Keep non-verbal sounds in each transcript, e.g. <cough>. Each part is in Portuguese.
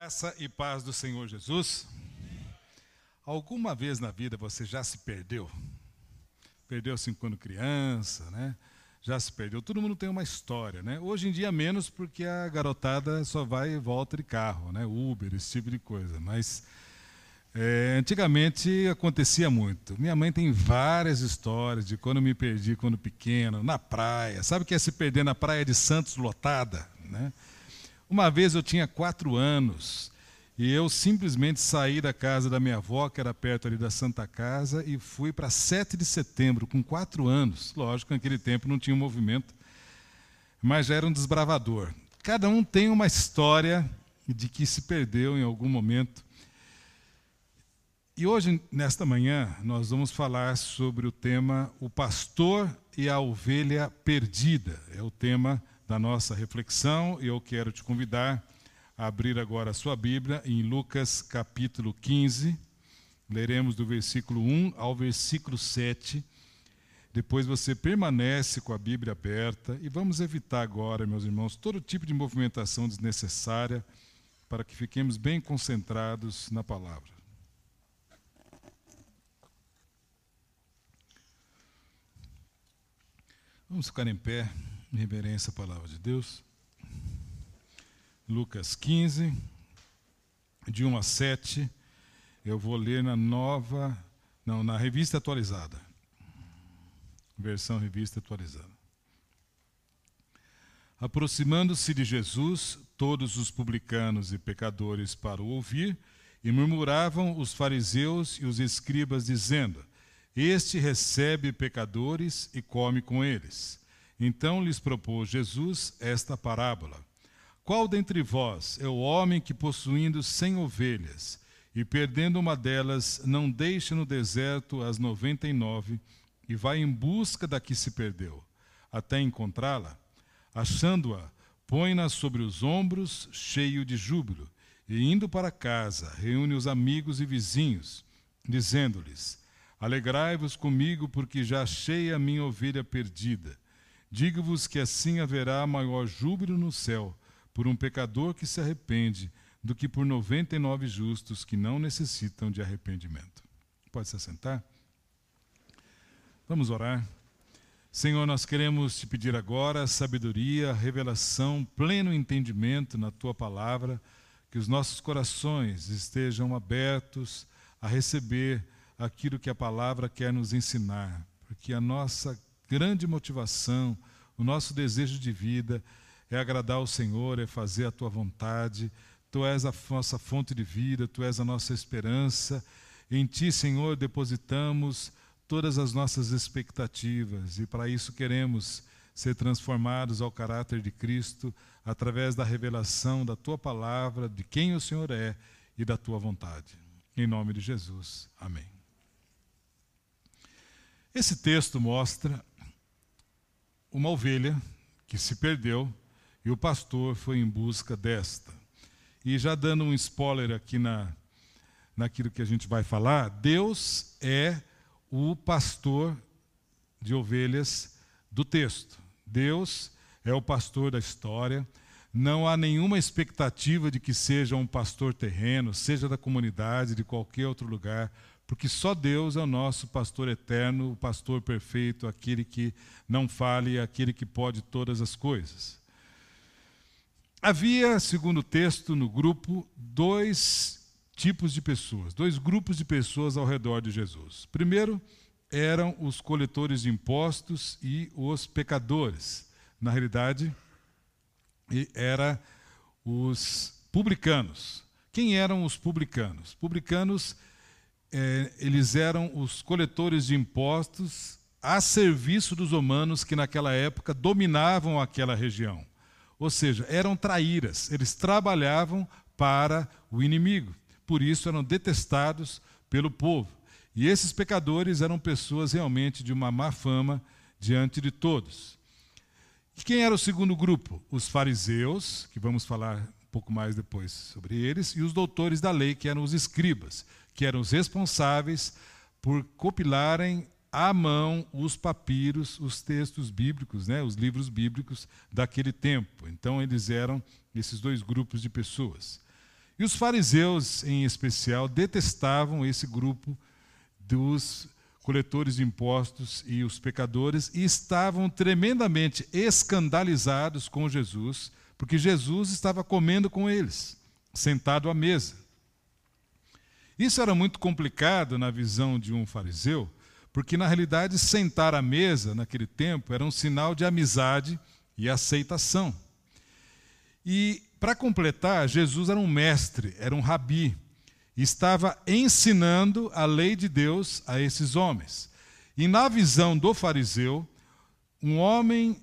Graça e paz do Senhor Jesus. Alguma vez na vida você já se perdeu? Perdeu-se quando criança, né? Já se perdeu. Todo mundo tem uma história, né? Hoje em dia menos porque a garotada só vai e volta de carro, né? Uber, esse tipo de coisa. Mas é, antigamente acontecia muito. Minha mãe tem várias histórias de quando me perdi quando pequeno, na praia. Sabe o que é se perder na praia de Santos lotada, né? Uma vez eu tinha quatro anos e eu simplesmente saí da casa da minha avó, que era perto ali da Santa Casa, e fui para 7 de setembro, com quatro anos. Lógico, naquele tempo não tinha movimento, mas já era um desbravador. Cada um tem uma história de que se perdeu em algum momento. E hoje, nesta manhã, nós vamos falar sobre o tema O Pastor e a Ovelha Perdida. É o tema da nossa reflexão eu quero te convidar a abrir agora a sua Bíblia em Lucas capítulo 15. Leremos do versículo 1 ao versículo 7. Depois você permanece com a Bíblia aberta e vamos evitar agora, meus irmãos, todo tipo de movimentação desnecessária para que fiquemos bem concentrados na palavra. Vamos ficar em pé reverência à palavra de Deus. Lucas 15, de 1 a 7, eu vou ler na nova, não, na revista atualizada. Versão revista atualizada. Aproximando-se de Jesus, todos os publicanos e pecadores para o ouvir, e murmuravam os fariseus e os escribas, dizendo: Este recebe pecadores e come com eles. Então lhes propôs Jesus esta parábola: Qual dentre vós é o homem que, possuindo cem ovelhas e perdendo uma delas, não deixa no deserto as noventa e nove e vai em busca da que se perdeu, até encontrá-la? Achando-a, põe-na sobre os ombros, cheio de júbilo, e indo para casa, reúne os amigos e vizinhos, dizendo-lhes: Alegrai-vos comigo, porque já achei a minha ovelha perdida. Digo-vos que assim haverá maior júbilo no céu por um pecador que se arrepende do que por noventa e nove justos que não necessitam de arrependimento. Pode se assentar? Vamos orar. Senhor, nós queremos te pedir agora sabedoria, revelação, pleno entendimento na tua palavra, que os nossos corações estejam abertos a receber aquilo que a palavra quer nos ensinar, porque a nossa grande motivação, o nosso desejo de vida é agradar ao Senhor, é fazer a tua vontade. Tu és a nossa fonte de vida, tu és a nossa esperança. Em ti, Senhor, depositamos todas as nossas expectativas e para isso queremos ser transformados ao caráter de Cristo através da revelação da tua palavra, de quem o Senhor é e da tua vontade. Em nome de Jesus. Amém. Esse texto mostra uma ovelha que se perdeu e o pastor foi em busca desta. E já dando um spoiler aqui na, naquilo que a gente vai falar, Deus é o pastor de ovelhas do texto. Deus é o pastor da história. Não há nenhuma expectativa de que seja um pastor terreno, seja da comunidade, de qualquer outro lugar porque só Deus é o nosso pastor eterno, o pastor perfeito, aquele que não fale, aquele que pode todas as coisas. Havia, segundo o texto no grupo, dois tipos de pessoas, dois grupos de pessoas ao redor de Jesus. Primeiro, eram os coletores de impostos e os pecadores. Na realidade, era os publicanos. Quem eram os publicanos? Publicanos é, eles eram os coletores de impostos a serviço dos romanos que naquela época dominavam aquela região. Ou seja, eram traíras, eles trabalhavam para o inimigo. Por isso eram detestados pelo povo. E esses pecadores eram pessoas realmente de uma má fama diante de todos. E quem era o segundo grupo? Os fariseus, que vamos falar um pouco mais depois sobre eles, e os doutores da lei, que eram os escribas que eram os responsáveis por compilarem à mão os papiros, os textos bíblicos, né, os livros bíblicos daquele tempo. Então, eles eram esses dois grupos de pessoas. E os fariseus, em especial, detestavam esse grupo dos coletores de impostos e os pecadores e estavam tremendamente escandalizados com Jesus, porque Jesus estava comendo com eles, sentado à mesa. Isso era muito complicado na visão de um fariseu, porque na realidade sentar à mesa naquele tempo era um sinal de amizade e aceitação. E para completar, Jesus era um mestre, era um rabi, estava ensinando a lei de Deus a esses homens. E na visão do fariseu, um homem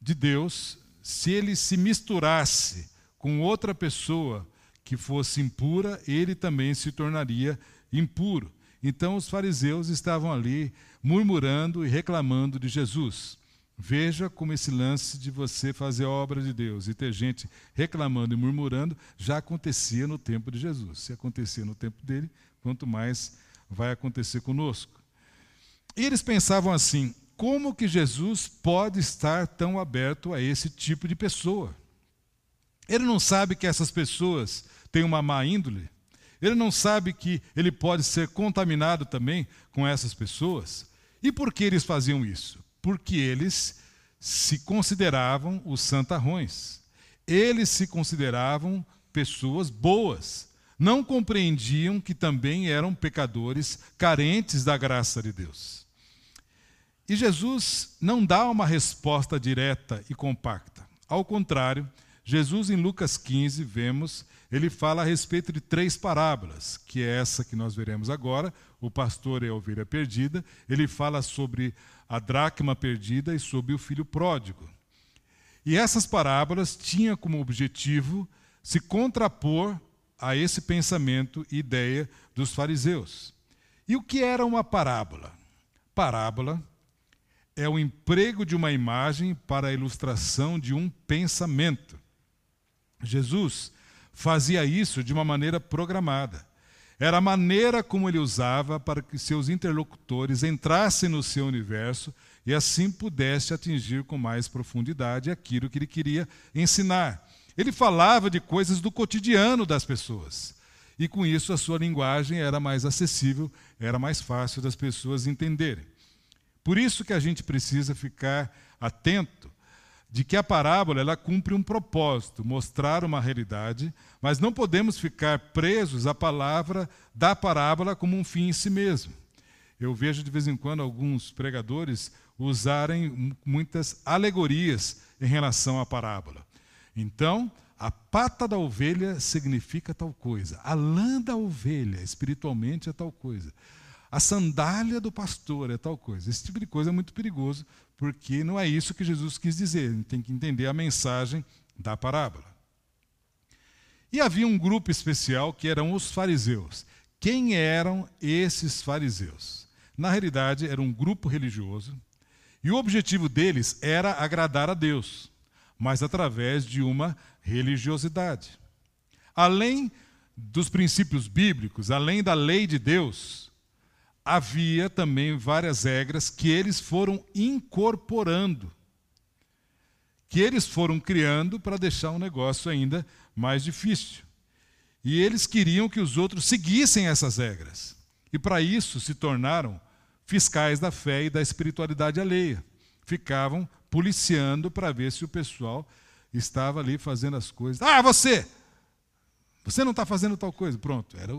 de Deus, se ele se misturasse com outra pessoa que fosse impura, ele também se tornaria impuro. Então os fariseus estavam ali murmurando e reclamando de Jesus. Veja como esse lance de você fazer a obra de Deus e ter gente reclamando e murmurando já acontecia no tempo de Jesus. Se acontecia no tempo dele, quanto mais vai acontecer conosco. E eles pensavam assim: como que Jesus pode estar tão aberto a esse tipo de pessoa? Ele não sabe que essas pessoas tem uma má índole, ele não sabe que ele pode ser contaminado também com essas pessoas. E por que eles faziam isso? Porque eles se consideravam os santarrões. Eles se consideravam pessoas boas. Não compreendiam que também eram pecadores carentes da graça de Deus. E Jesus não dá uma resposta direta e compacta. Ao contrário, Jesus, em Lucas 15, vemos ele fala a respeito de três parábolas, que é essa que nós veremos agora, o pastor e a ovelha perdida. Ele fala sobre a dracma perdida e sobre o filho pródigo. E essas parábolas tinham como objetivo se contrapor a esse pensamento e ideia dos fariseus. E o que era uma parábola? Parábola é o emprego de uma imagem para a ilustração de um pensamento. Jesus fazia isso de uma maneira programada. Era a maneira como ele usava para que seus interlocutores entrassem no seu universo e assim pudesse atingir com mais profundidade aquilo que ele queria ensinar. Ele falava de coisas do cotidiano das pessoas. E com isso a sua linguagem era mais acessível, era mais fácil das pessoas entenderem. Por isso que a gente precisa ficar atento de que a parábola ela cumpre um propósito, mostrar uma realidade, mas não podemos ficar presos à palavra da parábola como um fim em si mesmo. Eu vejo de vez em quando alguns pregadores usarem muitas alegorias em relação à parábola. Então, a pata da ovelha significa tal coisa, a lã da ovelha espiritualmente é tal coisa. A sandália do pastor é tal coisa. Esse tipo de coisa é muito perigoso, porque não é isso que Jesus quis dizer. A gente tem que entender a mensagem da parábola. E havia um grupo especial que eram os fariseus. Quem eram esses fariseus? Na realidade, era um grupo religioso, e o objetivo deles era agradar a Deus, mas através de uma religiosidade. Além dos princípios bíblicos, além da lei de Deus, havia também várias regras que eles foram incorporando, que eles foram criando para deixar o negócio ainda mais difícil. E eles queriam que os outros seguissem essas regras. E para isso se tornaram fiscais da fé e da espiritualidade alheia. Ficavam policiando para ver se o pessoal estava ali fazendo as coisas. Ah, você! Você não está fazendo tal coisa. Pronto, era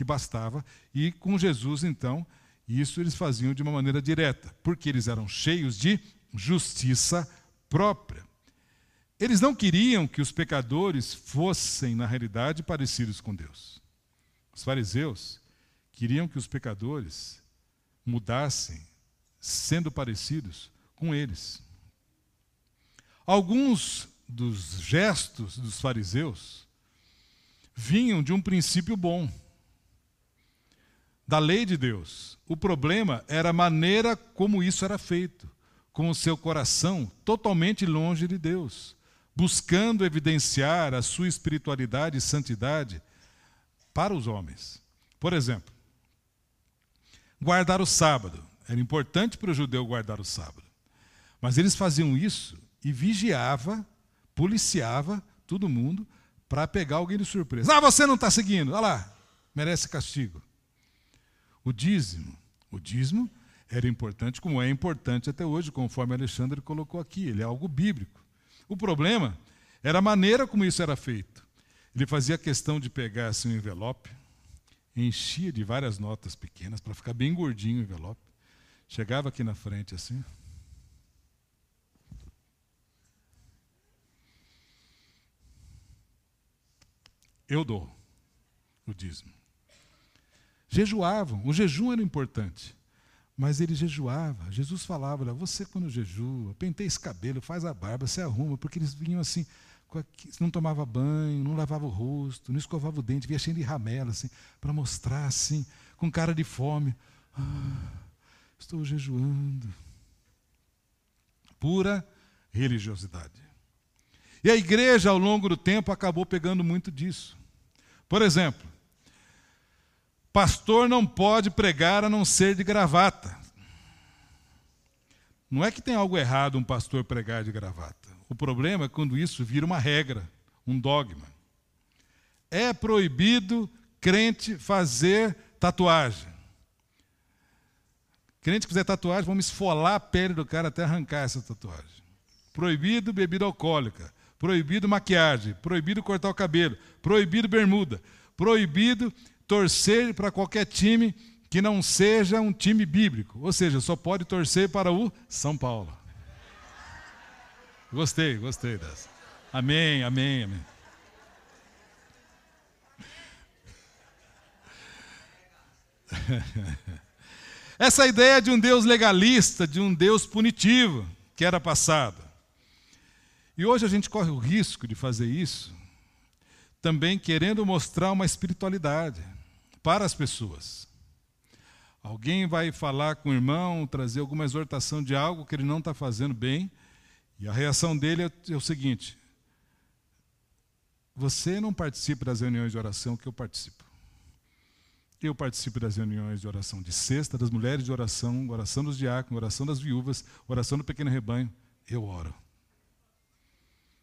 que bastava. E com Jesus, então, isso eles faziam de uma maneira direta, porque eles eram cheios de justiça própria. Eles não queriam que os pecadores fossem, na realidade, parecidos com Deus. Os fariseus queriam que os pecadores mudassem, sendo parecidos com eles. Alguns dos gestos dos fariseus vinham de um princípio bom da lei de Deus. O problema era a maneira como isso era feito, com o seu coração totalmente longe de Deus, buscando evidenciar a sua espiritualidade e santidade para os homens. Por exemplo, guardar o sábado. Era importante para o judeu guardar o sábado. Mas eles faziam isso e vigiava, policiava todo mundo para pegar alguém de surpresa. Ah, você não está seguindo, olha lá, merece castigo. O dízimo, o dízimo era importante, como é importante até hoje, conforme Alexandre colocou aqui, ele é algo bíblico. O problema era a maneira como isso era feito. Ele fazia questão de pegar assim, um envelope, enchia de várias notas pequenas para ficar bem gordinho o envelope. Chegava aqui na frente assim. Eu dou o dízimo. Jejuavam, o jejum era importante, mas ele jejuava. Jesus falava: você quando jejua, penteia esse cabelo, faz a barba, se arruma, porque eles vinham assim, não tomava banho, não lavava o rosto, não escovava o dente, via cheio de ramela, assim, para mostrar assim, com cara de fome. Ah, estou jejuando. Pura religiosidade. E a igreja, ao longo do tempo, acabou pegando muito disso. Por exemplo, pastor não pode pregar a não ser de gravata. Não é que tem algo errado um pastor pregar de gravata. O problema é quando isso vira uma regra, um dogma. É proibido crente fazer tatuagem. Crente que fizer tatuagem, vamos esfolar a pele do cara até arrancar essa tatuagem. Proibido bebida alcoólica. Proibido maquiagem. Proibido cortar o cabelo. Proibido bermuda. Proibido torcer para qualquer time que não seja um time bíblico. Ou seja, só pode torcer para o São Paulo. Gostei, gostei dessa. Amém, amém, amém. <laughs> Essa ideia de um Deus legalista, de um Deus punitivo, que era passada. E hoje a gente corre o risco de fazer isso, também querendo mostrar uma espiritualidade para as pessoas. Alguém vai falar com o irmão, trazer alguma exortação de algo que ele não está fazendo bem, e a reação dele é, é o seguinte: você não participa das reuniões de oração que eu participo. Eu participo das reuniões de oração de sexta, das mulheres de oração, oração dos diáconos, oração das viúvas, oração do pequeno rebanho. Eu oro.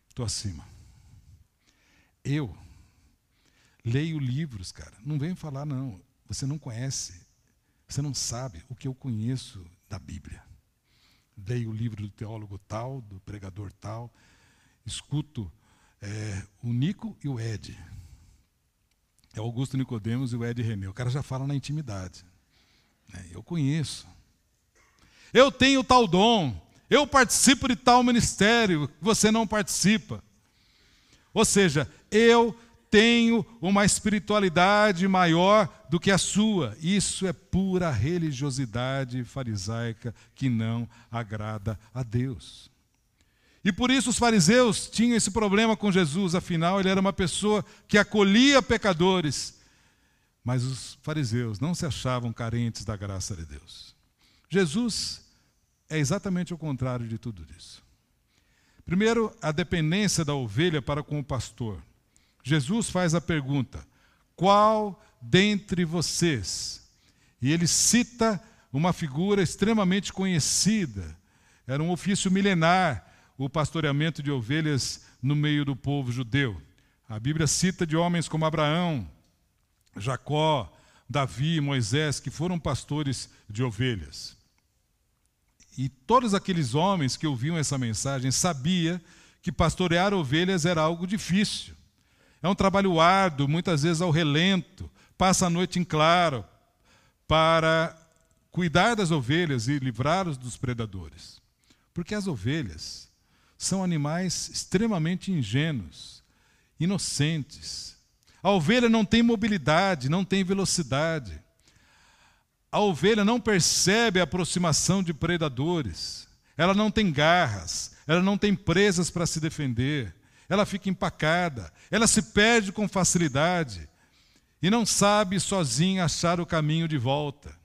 Estou acima. Eu leio livros, cara. Não vem falar, não. Você não conhece. Você não sabe o que eu conheço da Bíblia leio o livro do teólogo tal, do pregador tal, escuto é, o Nico e o Ed. É Augusto Nicodemos e o Ed René. O cara já fala na intimidade. É, eu conheço. Eu tenho tal dom. Eu participo de tal ministério. Você não participa. Ou seja, eu tenho uma espiritualidade maior do que a sua. Isso é pura religiosidade farisaica que não agrada a Deus. E por isso os fariseus tinham esse problema com Jesus, afinal, ele era uma pessoa que acolhia pecadores. Mas os fariseus não se achavam carentes da graça de Deus. Jesus é exatamente o contrário de tudo isso. Primeiro, a dependência da ovelha para com o pastor. Jesus faz a pergunta: qual dentre vocês? E ele cita uma figura extremamente conhecida. Era um ofício milenar, o pastoreamento de ovelhas no meio do povo judeu. A Bíblia cita de homens como Abraão, Jacó, Davi, Moisés, que foram pastores de ovelhas. E todos aqueles homens que ouviam essa mensagem sabiam que pastorear ovelhas era algo difícil. É um trabalho árduo, muitas vezes ao relento, passa a noite em claro, para cuidar das ovelhas e livrá-los dos predadores. Porque as ovelhas são animais extremamente ingênuos, inocentes. A ovelha não tem mobilidade, não tem velocidade. A ovelha não percebe a aproximação de predadores. Ela não tem garras, ela não tem presas para se defender ela fica empacada, ela se perde com facilidade e não sabe sozinha achar o caminho de volta.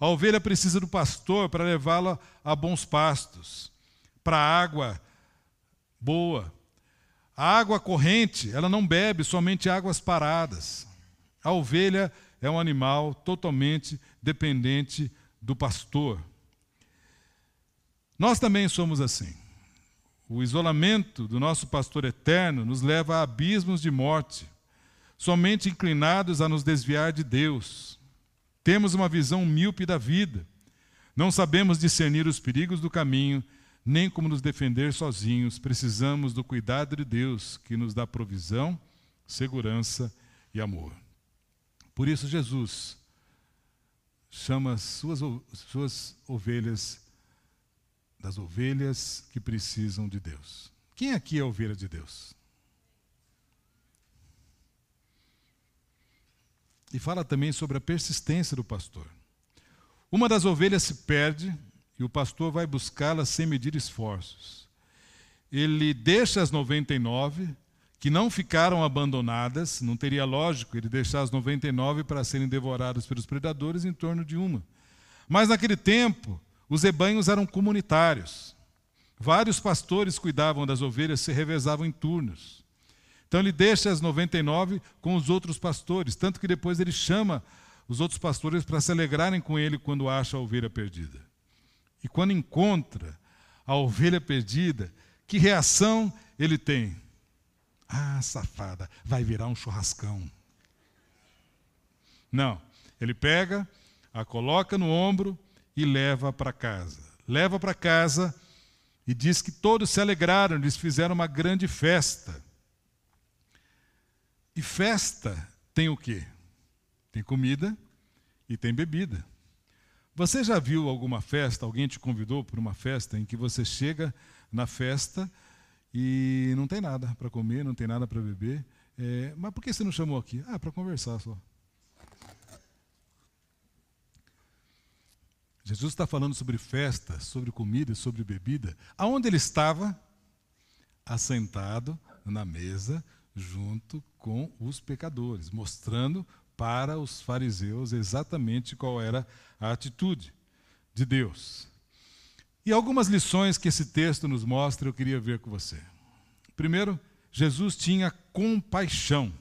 A ovelha precisa do pastor para levá-la a bons pastos, para água boa. A água corrente, ela não bebe somente águas paradas. A ovelha é um animal totalmente dependente do pastor. Nós também somos assim. O isolamento do nosso pastor eterno nos leva a abismos de morte, somente inclinados a nos desviar de Deus. Temos uma visão míope da vida. Não sabemos discernir os perigos do caminho, nem como nos defender sozinhos. Precisamos do cuidado de Deus, que nos dá provisão, segurança e amor. Por isso, Jesus chama suas, suas ovelhas das ovelhas que precisam de Deus. Quem aqui é ovelha de Deus? E fala também sobre a persistência do pastor. Uma das ovelhas se perde e o pastor vai buscá-la sem medir esforços. Ele deixa as 99 que não ficaram abandonadas, não teria lógico ele deixar as 99 para serem devoradas pelos predadores em torno de uma. Mas naquele tempo, os rebanhos eram comunitários. Vários pastores cuidavam das ovelhas, se revezavam em turnos. Então ele deixa as 99 com os outros pastores, tanto que depois ele chama os outros pastores para se alegrarem com ele quando acha a ovelha perdida. E quando encontra a ovelha perdida, que reação ele tem? Ah, safada, vai virar um churrascão. Não, ele pega, a coloca no ombro e leva para casa. Leva para casa e diz que todos se alegraram, eles fizeram uma grande festa. E festa tem o quê? Tem comida e tem bebida. Você já viu alguma festa, alguém te convidou para uma festa em que você chega na festa e não tem nada para comer, não tem nada para beber. É, mas por que você não chamou aqui? Ah, para conversar só. Jesus está falando sobre festa, sobre comida, sobre bebida. Aonde ele estava? Assentado na mesa, junto com os pecadores, mostrando para os fariseus exatamente qual era a atitude de Deus. E algumas lições que esse texto nos mostra, eu queria ver com você. Primeiro, Jesus tinha compaixão.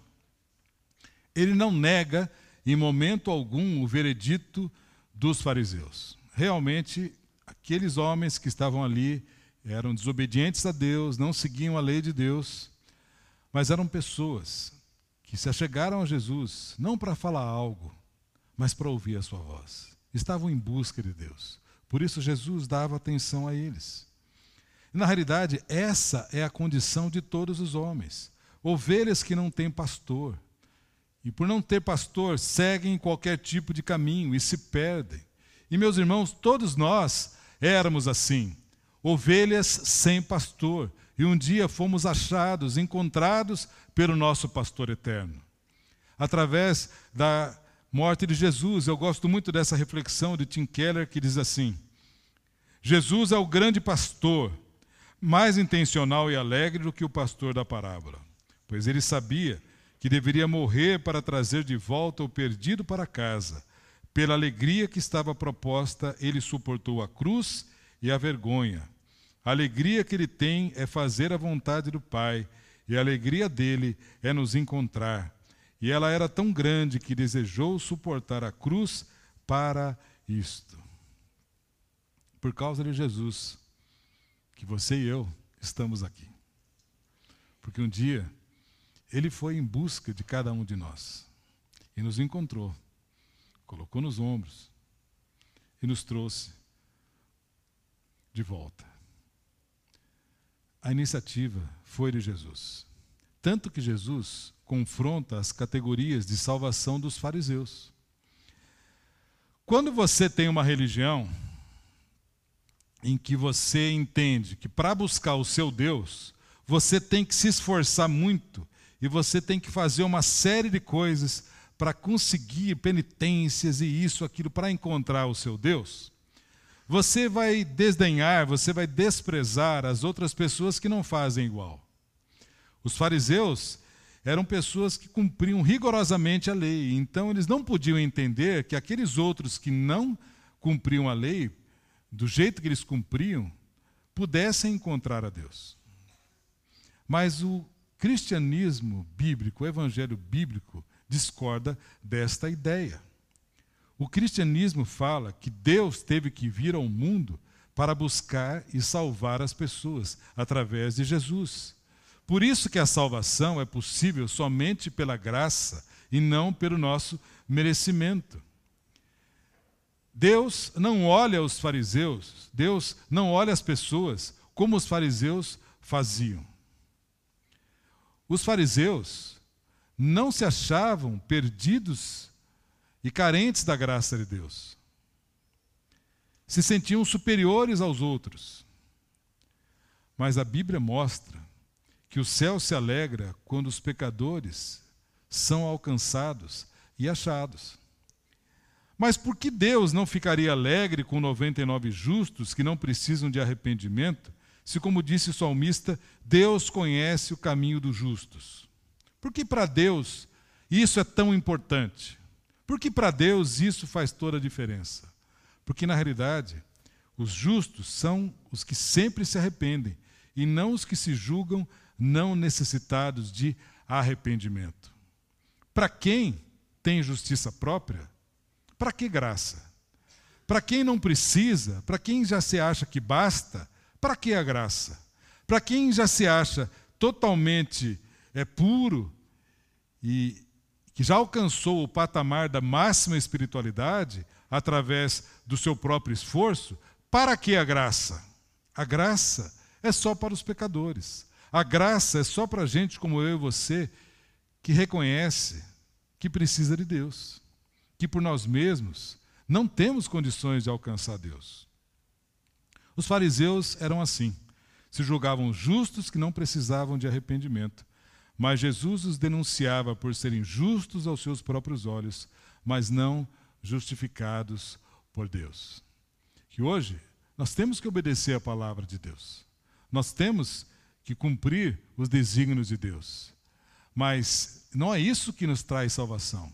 Ele não nega em momento algum o veredito dos fariseus. Realmente, aqueles homens que estavam ali eram desobedientes a Deus, não seguiam a lei de Deus, mas eram pessoas que se achegaram a Jesus não para falar algo, mas para ouvir a sua voz. Estavam em busca de Deus. Por isso Jesus dava atenção a eles. Na realidade, essa é a condição de todos os homens. Ovelhas que não têm pastor. E por não ter pastor, seguem qualquer tipo de caminho e se perdem. E, meus irmãos, todos nós éramos assim, ovelhas sem pastor. E um dia fomos achados, encontrados pelo nosso pastor eterno. Através da morte de Jesus. Eu gosto muito dessa reflexão de Tim Keller que diz assim: Jesus é o grande pastor, mais intencional e alegre do que o pastor da parábola, pois ele sabia que deveria morrer para trazer de volta o perdido para casa. Pela alegria que estava proposta, ele suportou a cruz e a vergonha. A alegria que ele tem é fazer a vontade do Pai, e a alegria dele é nos encontrar. E ela era tão grande que desejou suportar a cruz para isto. Por causa de Jesus, que você e eu estamos aqui. Porque um dia ele foi em busca de cada um de nós e nos encontrou, colocou nos ombros e nos trouxe de volta. A iniciativa foi de Jesus. Tanto que Jesus confronta as categorias de salvação dos fariseus. Quando você tem uma religião em que você entende que para buscar o seu Deus, você tem que se esforçar muito e você tem que fazer uma série de coisas para conseguir penitências e isso, aquilo, para encontrar o seu Deus, você vai desdenhar, você vai desprezar as outras pessoas que não fazem igual. Os fariseus eram pessoas que cumpriam rigorosamente a lei. Então, eles não podiam entender que aqueles outros que não cumpriam a lei, do jeito que eles cumpriam, pudessem encontrar a Deus. Mas o cristianismo bíblico, o evangelho bíblico, discorda desta ideia. O cristianismo fala que Deus teve que vir ao mundo para buscar e salvar as pessoas através de Jesus. Por isso que a salvação é possível somente pela graça e não pelo nosso merecimento. Deus não olha os fariseus, Deus não olha as pessoas como os fariseus faziam. Os fariseus não se achavam perdidos e carentes da graça de Deus. Se sentiam superiores aos outros. Mas a Bíblia mostra que o céu se alegra quando os pecadores são alcançados e achados. Mas por que Deus não ficaria alegre com 99 justos que não precisam de arrependimento, se, como disse o salmista, Deus conhece o caminho dos justos? Por que para Deus isso é tão importante? Por que para Deus isso faz toda a diferença? Porque, na realidade, os justos são os que sempre se arrependem e não os que se julgam não necessitados de arrependimento. Para quem tem justiça própria, para que graça? Para quem não precisa, para quem já se acha que basta, para que a graça? Para quem já se acha totalmente é, puro e que já alcançou o patamar da máxima espiritualidade através do seu próprio esforço, para que a graça? A graça é só para os pecadores. A graça é só para gente como eu e você que reconhece que precisa de Deus que por nós mesmos não temos condições de alcançar Deus. Os fariseus eram assim, se julgavam justos que não precisavam de arrependimento, mas Jesus os denunciava por serem justos aos seus próprios olhos, mas não justificados por Deus. Que hoje nós temos que obedecer a palavra de Deus. Nós temos que cumprir os desígnios de Deus. Mas não é isso que nos traz salvação.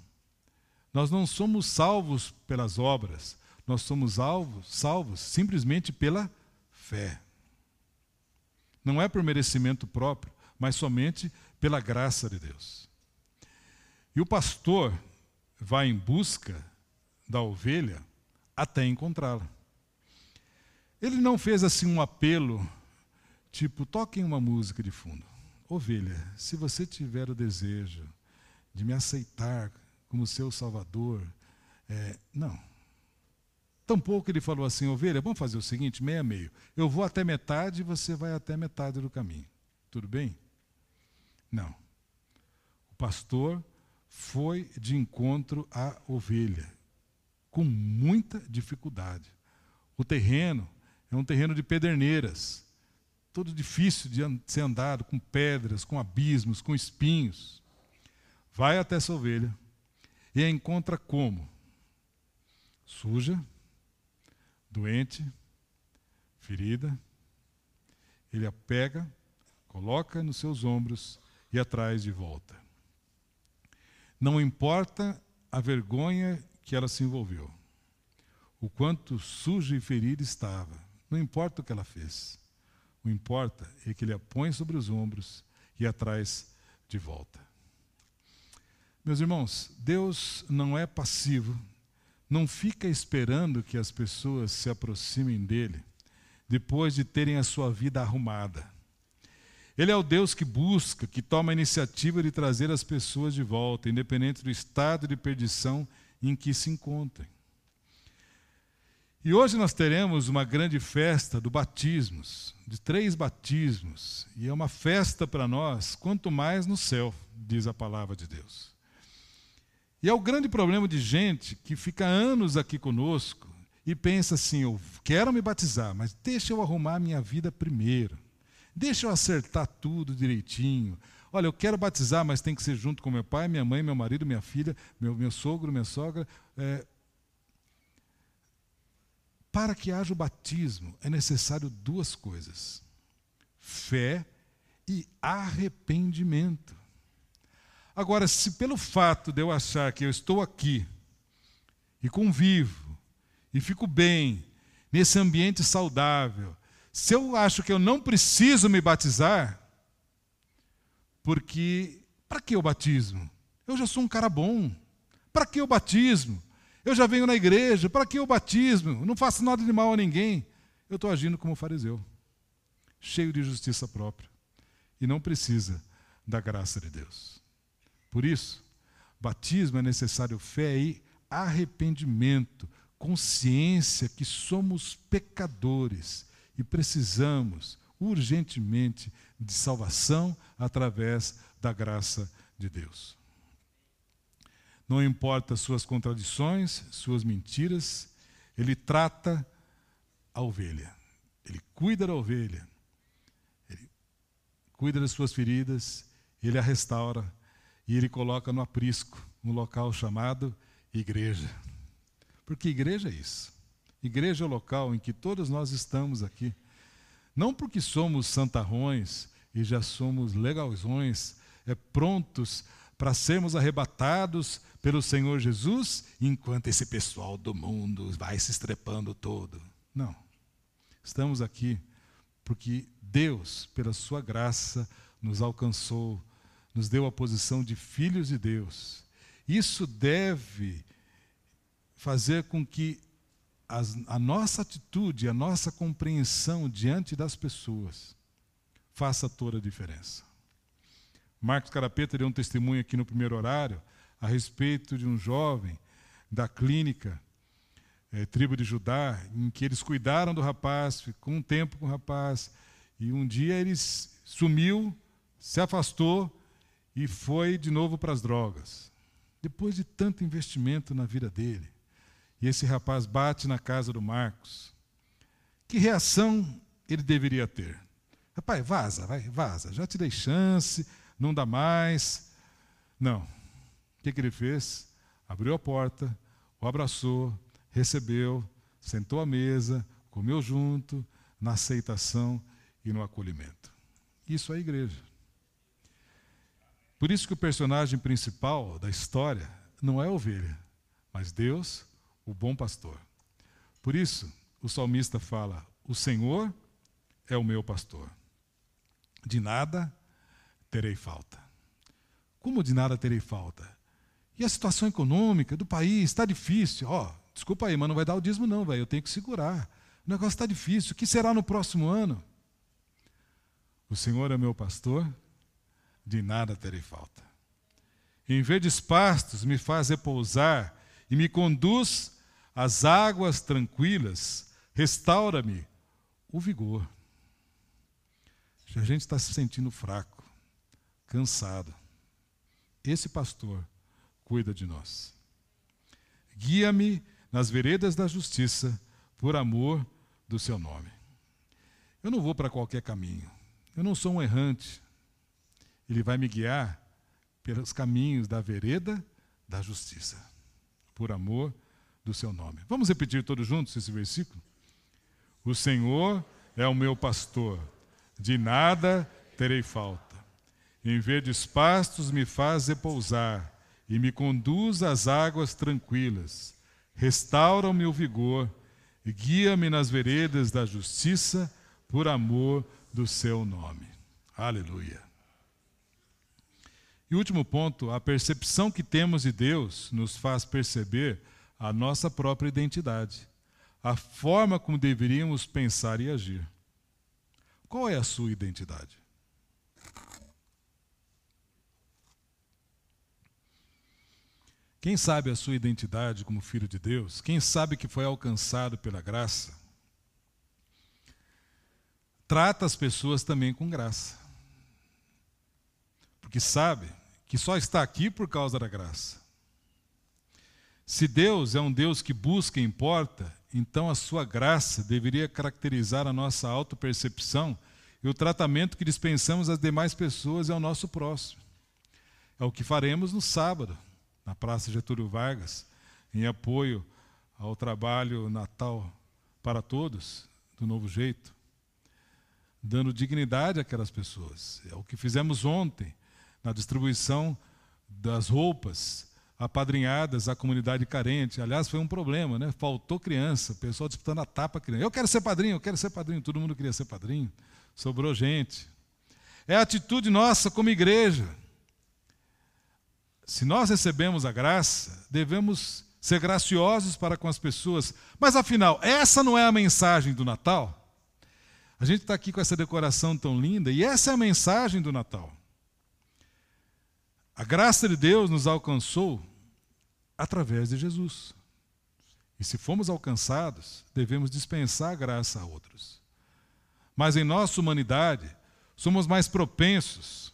Nós não somos salvos pelas obras, nós somos alvos, salvos simplesmente pela fé. Não é por merecimento próprio, mas somente pela graça de Deus. E o pastor vai em busca da ovelha até encontrá-la. Ele não fez assim um apelo, tipo, toquem uma música de fundo. Ovelha, se você tiver o desejo de me aceitar como seu Salvador. É, não. Tampouco ele falou assim, ovelha, vamos fazer o seguinte, meia meio. Eu vou até metade e você vai até metade do caminho. Tudo bem? Não. O pastor foi de encontro à ovelha, com muita dificuldade. O terreno é um terreno de pederneiras, todo difícil de ser andado, com pedras, com abismos, com espinhos. Vai até essa ovelha, e a encontra como? Suja, doente, ferida. Ele a pega, coloca nos seus ombros e a traz de volta. Não importa a vergonha que ela se envolveu, o quanto suja e ferida estava, não importa o que ela fez. O importa é que ele a põe sobre os ombros e a traz de volta. Meus irmãos, Deus não é passivo, não fica esperando que as pessoas se aproximem dele depois de terem a sua vida arrumada. Ele é o Deus que busca, que toma a iniciativa de trazer as pessoas de volta, independente do estado de perdição em que se encontrem. E hoje nós teremos uma grande festa do batismos, de três batismos, e é uma festa para nós, quanto mais no céu, diz a palavra de Deus. E é o grande problema de gente que fica anos aqui conosco e pensa assim: eu quero me batizar, mas deixa eu arrumar a minha vida primeiro. Deixa eu acertar tudo direitinho. Olha, eu quero batizar, mas tem que ser junto com meu pai, minha mãe, meu marido, minha filha, meu, meu sogro, minha sogra. É... Para que haja o batismo, é necessário duas coisas: fé e arrependimento. Agora, se pelo fato de eu achar que eu estou aqui e convivo e fico bem nesse ambiente saudável, se eu acho que eu não preciso me batizar, porque para que o batismo? Eu já sou um cara bom. Para que o batismo? Eu já venho na igreja, para que o batismo? não faço nada de mal a ninguém. eu estou agindo como fariseu, cheio de justiça própria, e não precisa da graça de Deus. Por isso, batismo é necessário fé e arrependimento, consciência que somos pecadores e precisamos urgentemente de salvação através da graça de Deus. Não importa suas contradições, suas mentiras, ele trata a ovelha. Ele cuida da ovelha. Ele cuida das suas feridas, ele a restaura e ele coloca no aprisco, um local chamado igreja. Porque igreja é isso. Igreja local em que todos nós estamos aqui. Não porque somos santarrões e já somos legalzões, é prontos para sermos arrebatados pelo Senhor Jesus, enquanto esse pessoal do mundo vai se estrepando todo. Não. Estamos aqui porque Deus, pela sua graça, nos alcançou, nos deu a posição de filhos de Deus. Isso deve fazer com que as, a nossa atitude, a nossa compreensão diante das pessoas faça toda a diferença. Marcos Carapeta deu um testemunho aqui no primeiro horário a respeito de um jovem da clínica é, tribo de Judá, em que eles cuidaram do rapaz, ficou um tempo com o rapaz, e um dia ele sumiu, se afastou e foi de novo para as drogas. Depois de tanto investimento na vida dele, e esse rapaz bate na casa do Marcos. Que reação ele deveria ter? Rapaz, vaza, vai, vaza. Já te dei chance, não dá mais. Não. O que, que ele fez? Abriu a porta, o abraçou, recebeu, sentou à mesa, comeu junto, na aceitação e no acolhimento. Isso é igreja. Por isso que o personagem principal da história não é a ovelha, mas Deus o bom pastor. Por isso, o salmista fala: O Senhor é o meu pastor. De nada terei falta. Como de nada terei falta? E a situação econômica do país está difícil. Ó, oh, desculpa aí, mas não vai dar o dízimo, não, velho. Eu tenho que segurar. O negócio está difícil. O que será no próximo ano? O Senhor é meu pastor, de nada terei falta. Em verdes pastos me faz repousar e me conduz as águas tranquilas, restaura-me o vigor. Se a gente está se sentindo fraco, cansado, esse pastor cuida de nós. Guia-me nas veredas da justiça, por amor do seu nome. Eu não vou para qualquer caminho. Eu não sou um errante. Ele vai me guiar pelos caminhos da vereda da justiça, por amor do seu nome. Vamos repetir todos juntos esse versículo? O Senhor é o meu pastor, de nada terei falta. Em verdes pastos me faz repousar e me conduz às águas tranquilas. Restaura o meu vigor e guia-me nas veredas da justiça por amor do seu nome. Aleluia. E último ponto, a percepção que temos de Deus nos faz perceber a nossa própria identidade, a forma como deveríamos pensar e agir. Qual é a sua identidade? Quem sabe a sua identidade como filho de Deus, quem sabe que foi alcançado pela graça, trata as pessoas também com graça. Porque sabe que só está aqui por causa da graça. Se Deus é um Deus que busca e importa, então a sua graça deveria caracterizar a nossa autopercepção e o tratamento que dispensamos às demais pessoas e ao nosso próximo. É o que faremos no sábado, na Praça Getúlio Vargas, em apoio ao trabalho Natal para Todos, do Novo Jeito, dando dignidade àquelas pessoas. É o que fizemos ontem, na distribuição das roupas apadrinhadas à comunidade carente. Aliás, foi um problema, né? Faltou criança, pessoal disputando a tapa criança. Eu quero ser padrinho, eu quero ser padrinho. Todo mundo queria ser padrinho. Sobrou gente. É a atitude nossa como igreja. Se nós recebemos a graça, devemos ser graciosos para com as pessoas. Mas afinal, essa não é a mensagem do Natal? A gente está aqui com essa decoração tão linda e essa é a mensagem do Natal. A graça de Deus nos alcançou através de Jesus. E se fomos alcançados, devemos dispensar graça a outros. Mas em nossa humanidade, somos mais propensos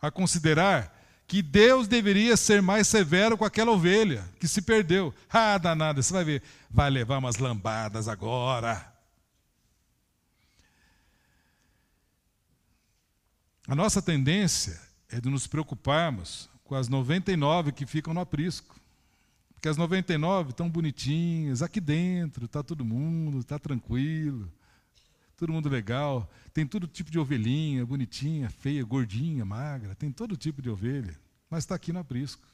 a considerar que Deus deveria ser mais severo com aquela ovelha que se perdeu. Ah, danada, você vai ver, vai levar umas lambadas agora. A nossa tendência é de nos preocuparmos com as 99 que ficam no aprisco. Porque as 99 estão bonitinhas, aqui dentro está todo mundo, está tranquilo, todo mundo legal. Tem todo tipo de ovelhinha, bonitinha, feia, gordinha, magra, tem todo tipo de ovelha, mas está aqui no aprisco.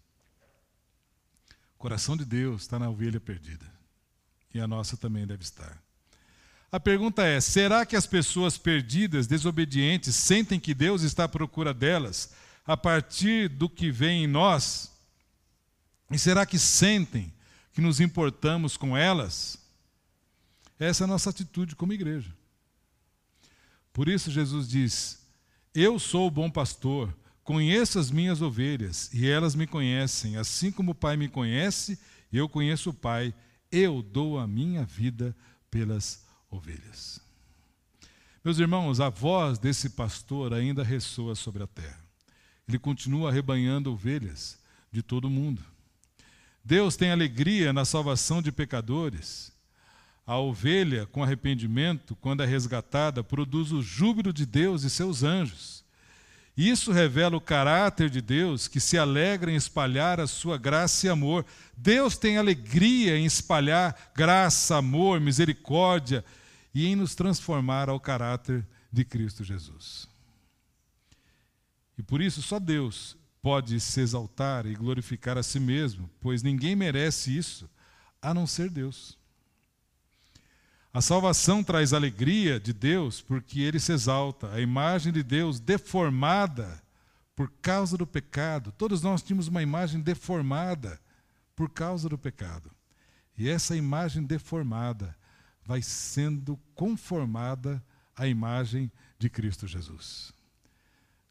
O coração de Deus está na ovelha perdida. E a nossa também deve estar. A pergunta é: será que as pessoas perdidas, desobedientes, sentem que Deus está à procura delas a partir do que vem em nós? E será que sentem que nos importamos com elas? Essa é a nossa atitude como igreja. Por isso Jesus diz: Eu sou o bom pastor, conheço as minhas ovelhas e elas me conhecem, assim como o Pai me conhece, eu conheço o Pai, eu dou a minha vida pelas ovelhas. Meus irmãos, a voz desse pastor ainda ressoa sobre a terra ele continua arrebanhando ovelhas de todo mundo. Deus tem alegria na salvação de pecadores. A ovelha, com arrependimento, quando é resgatada, produz o júbilo de Deus e seus anjos. Isso revela o caráter de Deus, que se alegra em espalhar a sua graça e amor. Deus tem alegria em espalhar graça, amor, misericórdia e em nos transformar ao caráter de Cristo Jesus. E por isso só Deus pode se exaltar e glorificar a si mesmo, pois ninguém merece isso a não ser Deus. A salvação traz alegria de Deus porque ele se exalta, a imagem de Deus deformada por causa do pecado. Todos nós tínhamos uma imagem deformada por causa do pecado. E essa imagem deformada vai sendo conformada à imagem de Cristo Jesus.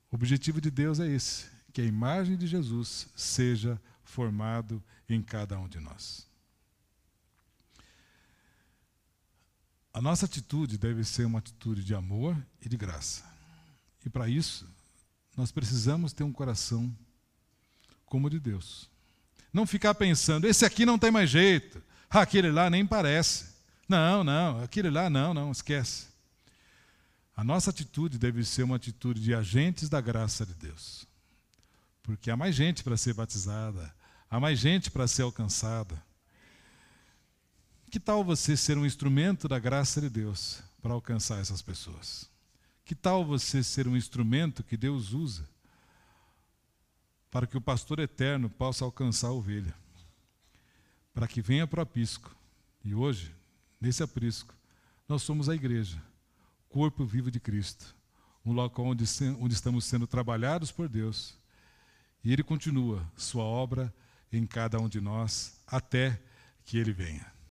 O objetivo de Deus é esse: que a imagem de Jesus seja formado em cada um de nós. A nossa atitude deve ser uma atitude de amor e de graça. E para isso, nós precisamos ter um coração como o de Deus. Não ficar pensando, esse aqui não tem mais jeito, aquele lá nem parece. Não, não, aquele lá não, não, esquece. A nossa atitude deve ser uma atitude de agentes da graça de Deus. Porque há mais gente para ser batizada, há mais gente para ser alcançada. Que tal você ser um instrumento da graça de Deus para alcançar essas pessoas? Que tal você ser um instrumento que Deus usa para que o pastor eterno possa alcançar a ovelha? Para que venha para o aprisco. E hoje, nesse aprisco, nós somos a igreja corpo vivo de Cristo, um local onde, onde estamos sendo trabalhados por Deus. E Ele continua sua obra em cada um de nós até que Ele venha.